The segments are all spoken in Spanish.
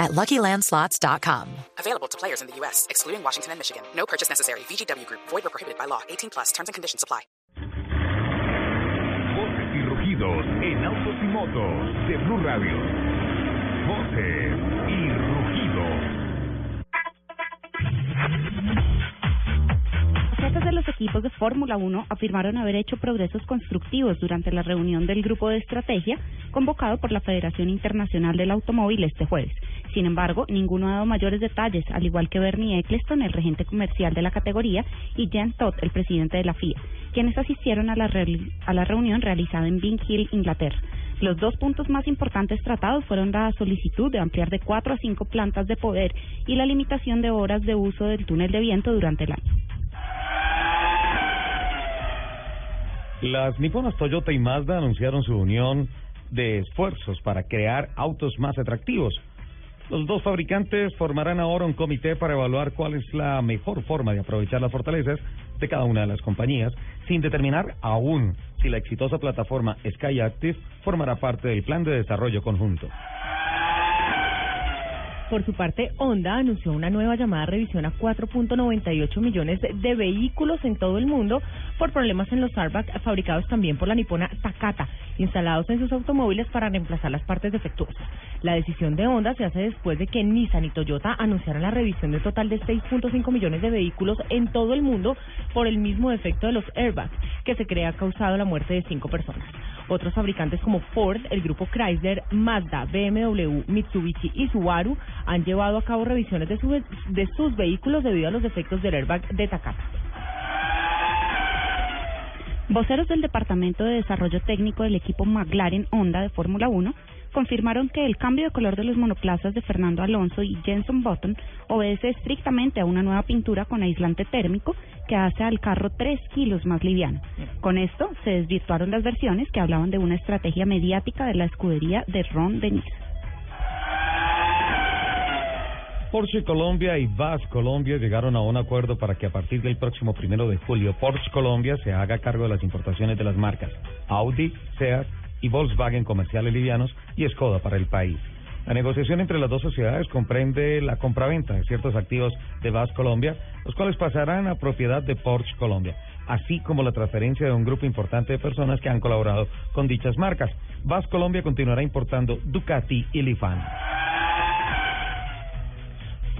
at LuckyLandSlots.com. Available to players in the U.S., excluding Washington and Michigan. No purchase necessary. VGW Group. Void or prohibited by law. 18 plus. Terms and conditions apply. Voces y rugidos en autos y motos de Blue Radio. Voces y rugidos. Jefes de los equipos de Fórmula 1 afirmaron haber hecho progresos constructivos durante la reunión del grupo de estrategia convocado por la Federación Internacional del Automóvil este jueves. Sin embargo, ninguno ha dado mayores detalles, al igual que Bernie Eccleston, el regente comercial de la categoría, y Jan Todd, el presidente de la FIA, quienes asistieron a la, a la reunión realizada en Bing Hill, Inglaterra. Los dos puntos más importantes tratados fueron la solicitud de ampliar de cuatro a cinco plantas de poder y la limitación de horas de uso del túnel de viento durante el año. Las niponas Toyota y Mazda anunciaron su unión de esfuerzos para crear autos más atractivos. Los dos fabricantes formarán ahora un comité para evaluar cuál es la mejor forma de aprovechar las fortalezas de cada una de las compañías, sin determinar aún si la exitosa plataforma Sky Active formará parte del plan de desarrollo conjunto. Por su parte, Honda anunció una nueva llamada a revisión a 4.98 millones de vehículos en todo el mundo por problemas en los airbags fabricados también por la nipona Takata, instalados en sus automóviles para reemplazar las partes defectuosas. La decisión de Honda se hace después de que Nissan y Toyota anunciaran la revisión de un total de 6.5 millones de vehículos en todo el mundo por el mismo defecto de los airbags que se cree ha causado la muerte de cinco personas. Otros fabricantes como Ford, el grupo Chrysler, Mazda, BMW, Mitsubishi y Subaru han llevado a cabo revisiones de, su, de sus vehículos debido a los defectos del airbag de Takata. Voceros del Departamento de Desarrollo Técnico del equipo McLaren Honda de Fórmula 1 confirmaron que el cambio de color de los monoplazas de Fernando Alonso y Jenson Button obedece estrictamente a una nueva pintura con aislante térmico que hace al carro tres kilos más liviano. Con esto se desvirtuaron las versiones que hablaban de una estrategia mediática de la escudería de Ron Dennis. Porsche Colombia y VAS Colombia llegaron a un acuerdo para que a partir del próximo primero de julio Porsche Colombia se haga cargo de las importaciones de las marcas Audi, Seat y Volkswagen comerciales livianos y Skoda para el país. La negociación entre las dos sociedades comprende la compraventa de ciertos activos de VAS Colombia, los cuales pasarán a propiedad de Porsche Colombia, así como la transferencia de un grupo importante de personas que han colaborado con dichas marcas. VAS Colombia continuará importando Ducati y Lifan.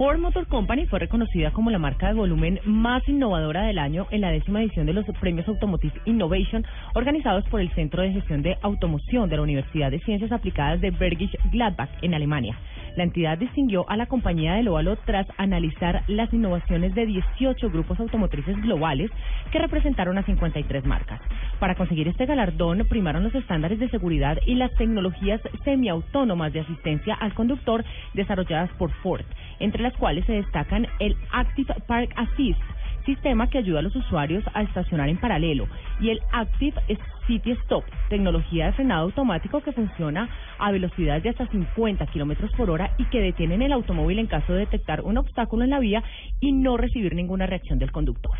Ford Motor Company fue reconocida como la marca de volumen más innovadora del año en la décima edición de los premios Automotive Innovation organizados por el Centro de Gestión de Automoción de la Universidad de Ciencias Aplicadas de Bergisch Gladbach en Alemania. La entidad distinguió a la compañía del óvalo tras analizar las innovaciones de 18 grupos automotrices globales que representaron a 53 marcas. Para conseguir este galardón primaron los estándares de seguridad y las tecnologías semiautónomas de asistencia al conductor desarrolladas por Ford, entre las cuales se destacan el Active Park Assist, sistema que ayuda a los usuarios a estacionar en paralelo, y el Active City Stop, tecnología de frenado automático que funciona a velocidades de hasta 50 kilómetros por hora y que detienen el automóvil en caso de detectar un obstáculo en la vía y no recibir ninguna reacción del conductor.